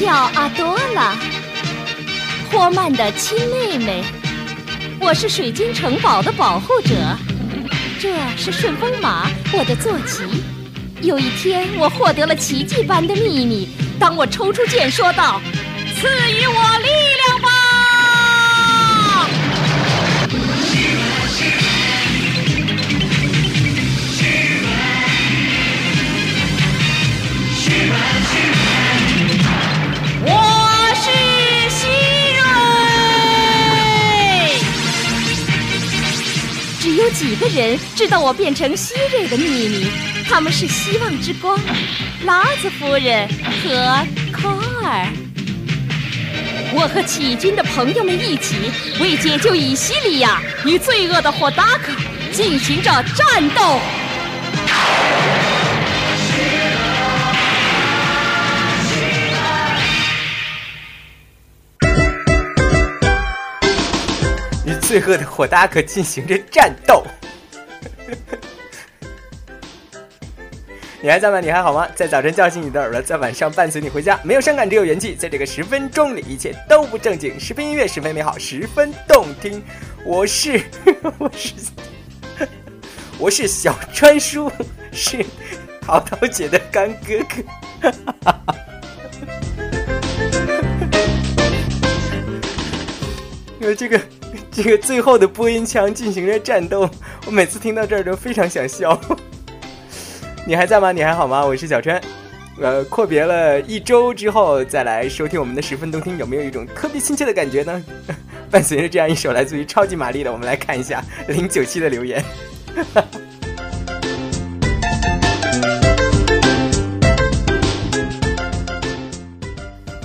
叫阿多拉，托曼的亲妹妹。我是水晶城堡的保护者。这是顺风马，我的坐骑。有一天，我获得了奇迹般的秘密。当我抽出剑，说道：“赐予我力几个人知道我变成希瑞的秘密，他们是希望之光，拉子夫人和科尔。我和起军的朋友们一起为解救以西里亚与罪恶的霍达克进行着战斗。与罪恶的火达克进行着战斗。你还在吗？你还好吗？在早晨叫醒你的耳朵，在晚上伴随你回家。没有伤感，只有元气。在这个十分钟里，一切都不正经。十分音乐，十分美好，十分动听。我是，我是，我是小川叔，是淘淘姐的干哥哥。因为这个。这个最后的播音腔进行了战斗，我每次听到这儿都非常想笑。你还在吗？你还好吗？我是小川。呃，阔别了一周之后再来收听我们的十分动听，有没有一种特别亲切的感觉呢？伴随着这样一首来自于超级玛丽的，我们来看一下零九七的留言。哈哈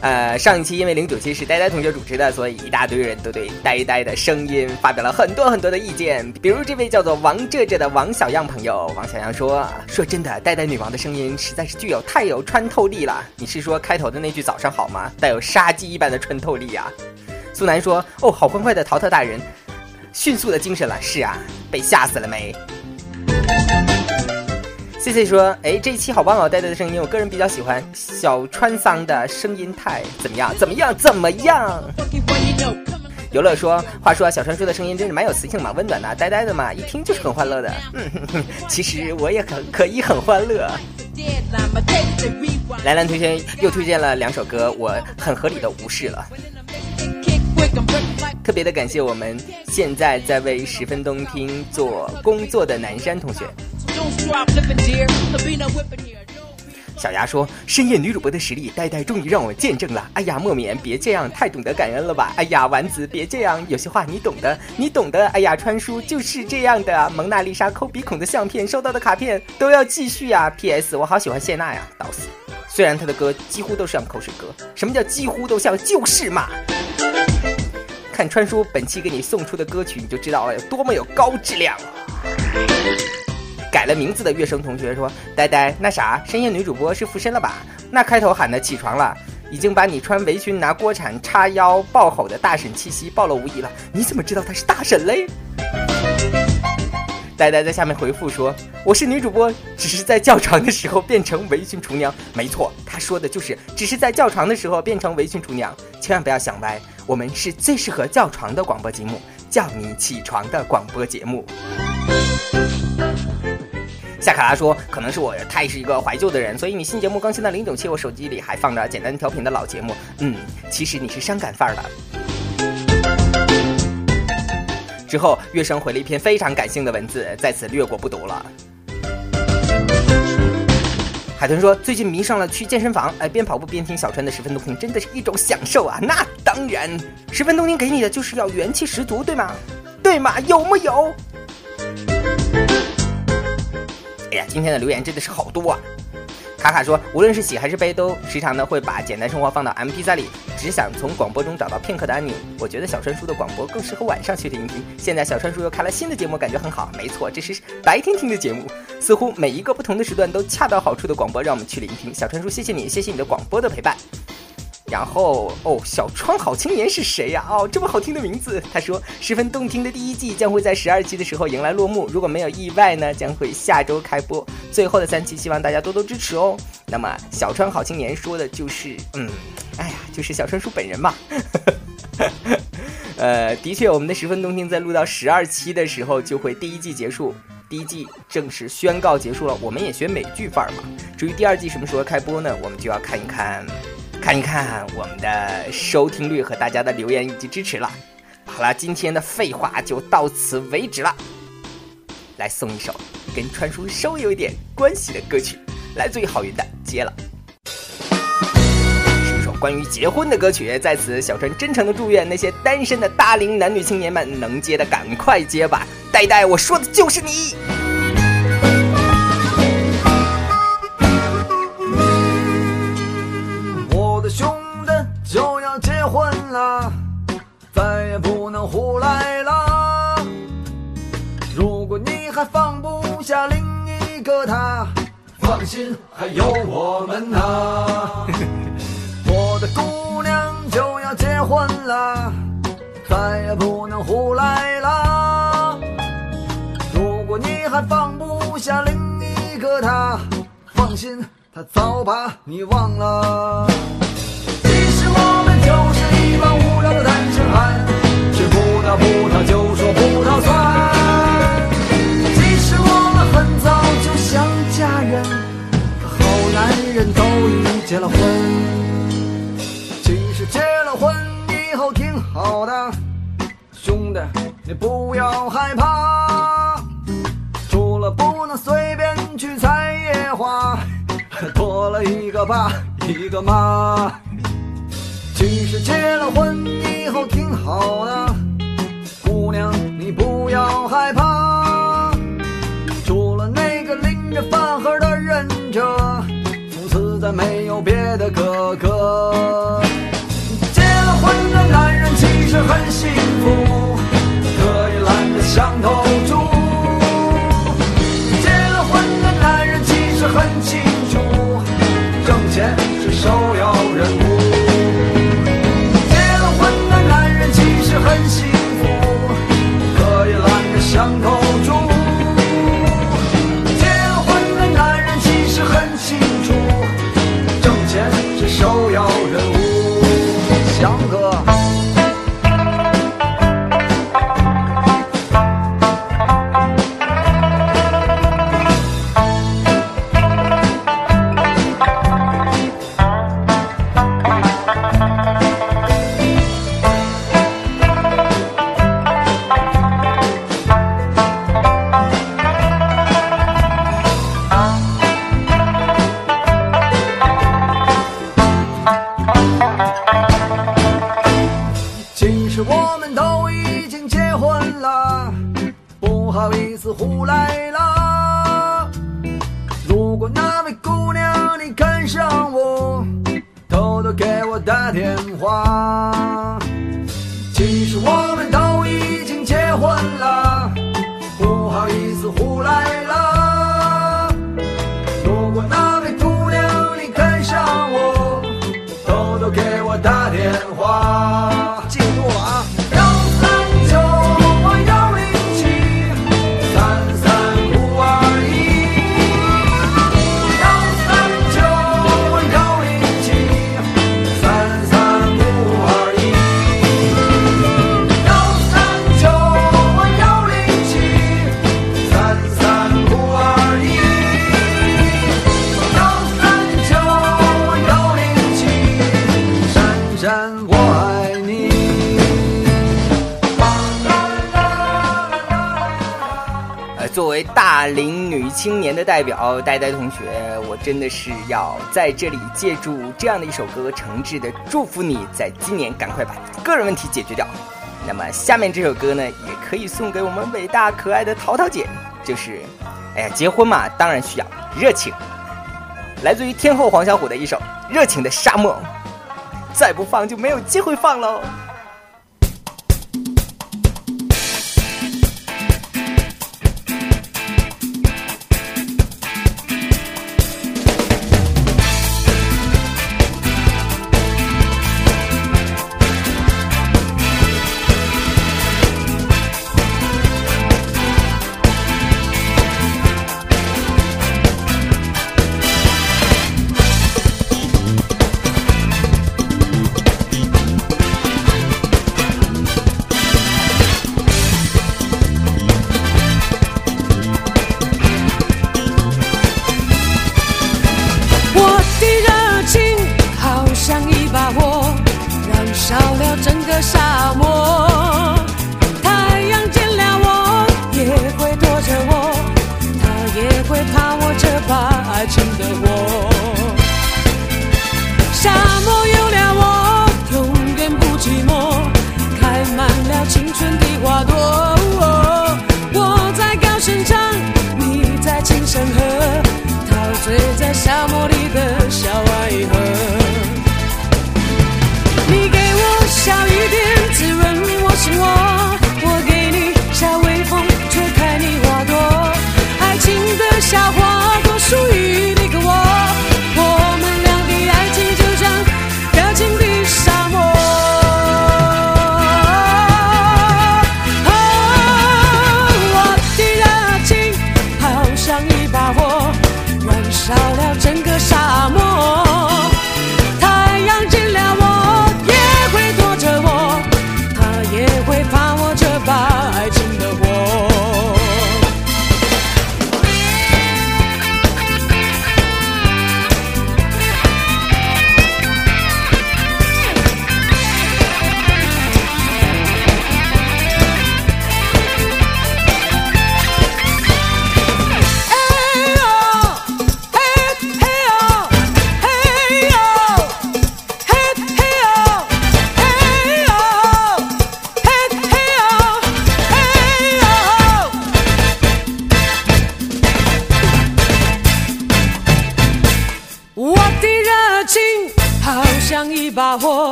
呃，上一期因为零九七是呆呆同学主持的，所以一大堆人都对呆呆的声音发表了很多很多的意见。比如这位叫做王这这的王小样朋友，王小样说：“说真的，呆呆女王的声音实在是具有太有穿透力了。你是说开头的那句早上好吗？带有杀机一般的穿透力啊。”苏南说：“哦，好欢快的淘淘大人，迅速的精神了。是啊，被吓死了没？” C C 说：“哎，这一期好棒哦，呆呆的声音，我个人比较喜欢小川桑的声音太，怎么样？怎么样？怎么样？”游乐说：“话说小川叔的声音真是蛮有磁性，嘛温暖的，呆呆的嘛，一听就是很欢乐的。嗯哼哼，其实我也很可以很欢乐。”兰兰推荐又推荐了两首歌，我很合理的无视了。特别的感谢我们现在在为十分动听做工作的南山同学。小牙说：“深夜女主播的实力，呆呆终于让我见证了。哎呀，莫免别这样，太懂得感恩了吧？哎呀，丸子别这样，有些话你懂的，你懂的。哎呀，川叔就是这样的。蒙娜丽莎抠鼻孔的相片，收到的卡片都要继续呀。P.S. 我好喜欢谢娜呀，倒死。虽然她的歌几乎都像口水歌，什么叫几乎都像？就是嘛。看川叔本期给你送出的歌曲，你就知道了有多么有高质量。”改了名字的乐声同学说：“呆呆，那啥，深夜女主播是附身了吧？那开头喊的起床了，已经把你穿围裙拿锅铲叉腰爆吼的大婶气息暴露无遗了。你怎么知道她是大婶嘞？”呆呆在下面回复说：“我是女主播，只是在叫床的时候变成围裙厨娘。没错，他说的就是只是在叫床的时候变成围裙厨娘。千万不要想歪，我们是最适合叫床的广播节目，叫你起床的广播节目。”夏卡拉说：“可能是我太是一个怀旧的人，所以你新节目更新到零九七，我手机里还放着简单调频的老节目。嗯，其实你是伤感范儿的。”之后，月生回了一篇非常感性的文字，在此略过不读了。海豚说：“最近迷上了去健身房，哎，边跑步边听小川的十分动听，真的是一种享受啊！那当然，十分动听给你的就是要元气十足，对吗？对吗？有木有？”哎呀，今天的留言真的是好多啊！卡卡说，无论是喜还是悲，都时常呢会把简单生活放到 M P 三里，只想从广播中找到片刻的安宁。我觉得小川叔的广播更适合晚上去聆听。现在小川叔又开了新的节目，感觉很好。没错，这是白天听的节目，似乎每一个不同的时段都恰到好处的广播，让我们去聆听。小川叔，谢谢你，谢谢你的广播的陪伴。然后哦，小川好青年是谁呀？哦，这么好听的名字。他说，十分动听的第一季将会在十二期的时候迎来落幕，如果没有意外呢，将会下周开播。最后的三期，希望大家多多支持哦。那么，小川好青年说的就是，嗯，哎呀，就是小川叔本人嘛。呃，的确，我们的十分动听在录到十二期的时候就会第一季结束，第一季正式宣告结束了。我们也学美剧范儿嘛。至于第二季什么时候开播呢？我们就要看一看。看一看我们的收听率和大家的留言以及支持了。好了，今天的废话就到此为止了。来送一首跟川叔稍微有一点关系的歌曲，来自于郝云的《结了》，是一首关于结婚的歌曲。在此，小川真诚的祝愿那些单身的大龄男女青年们能结的赶快结吧。呆呆，我说的就是你。来了。如果你还放不下另一个他，放心，还有我们呢。我的姑娘就要结婚了，再也不能胡来了。如果你还放不下另一个他，放心，他早把你忘了。其实我们就是一。帮无聊的单身不要害怕，除了不能随便去采野花，多了一个爸一个妈。其实结了婚以后挺好的，的代表呆呆同学，我真的是要在这里借助这样的一首歌，诚挚的祝福你在今年赶快把个人问题解决掉。那么下面这首歌呢，也可以送给我们伟大可爱的淘淘姐，就是，哎呀，结婚嘛，当然需要热情。来自于天后黄小琥的一首《热情的沙漠》，再不放就没有机会放喽。个沙漠。太阳见了我也会躲着我，它也会怕我这把爱情的火。沙漠有了我，永远不寂寞，开满了青春的花朵。我在高声唱，你在轻声和，陶醉在沙漠里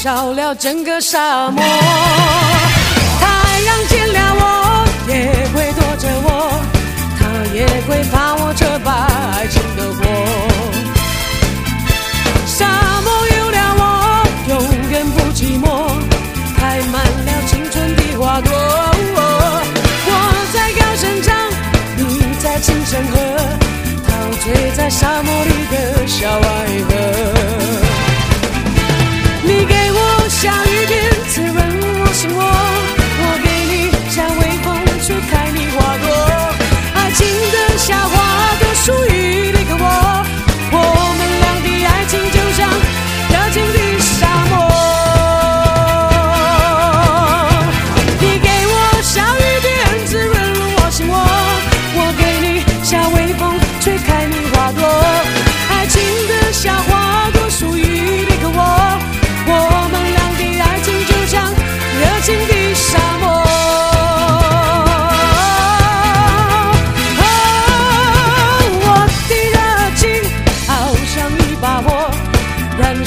烧了整个沙漠。太阳见了我也会躲着我，它也会怕我这把爱情的火。沙漠有了我，永远不寂寞，开满了青春的花朵。我在高声唱，你在轻声和，陶醉在沙漠里的小爱河。小雨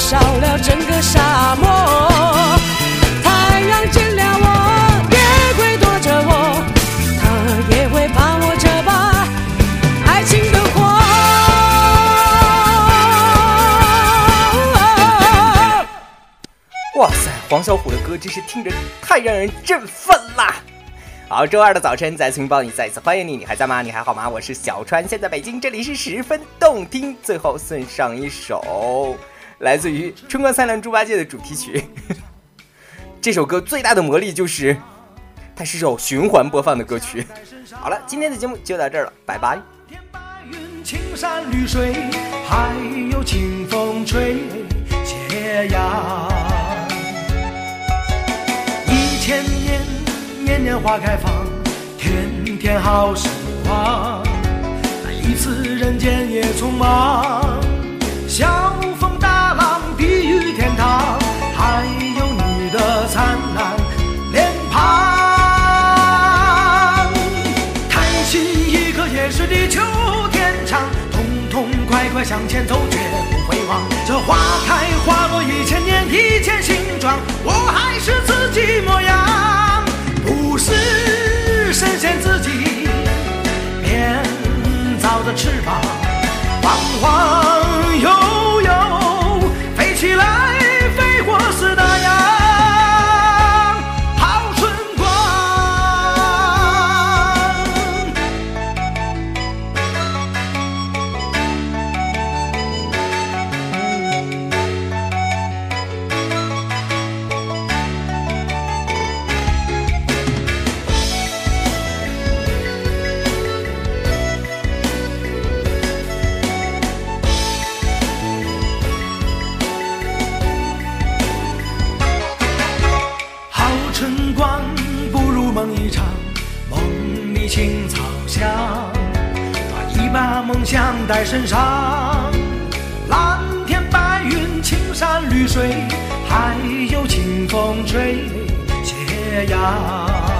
燃烧了整个沙漠。太阳见了我也会躲着我，它也会怕我这把爱情的火。哇塞，黄小琥的歌真是听着太让人振奋啦！好，周二的早晨，再次拥抱你，再一次欢迎你，你还在吗？你还好吗？我是小川，现在北京，这里是十分动听。最后送上一首来自于《春光灿烂猪八戒》的主题曲。这首歌最大的魔力就是，它是首循环播放的歌曲。好了，今天的节目就到这儿了，拜拜。天白云，青山绿水，还有清风吹斜阳。一千年，年年花开放，天天好时光。那一次人间也匆忙，向前走，绝不回望。这花开花落一千年，一见形状，我还是自己模样，不是神仙自己编造的翅膀，彷徨带身上。蓝天白云，青山绿水，还有清风吹斜阳。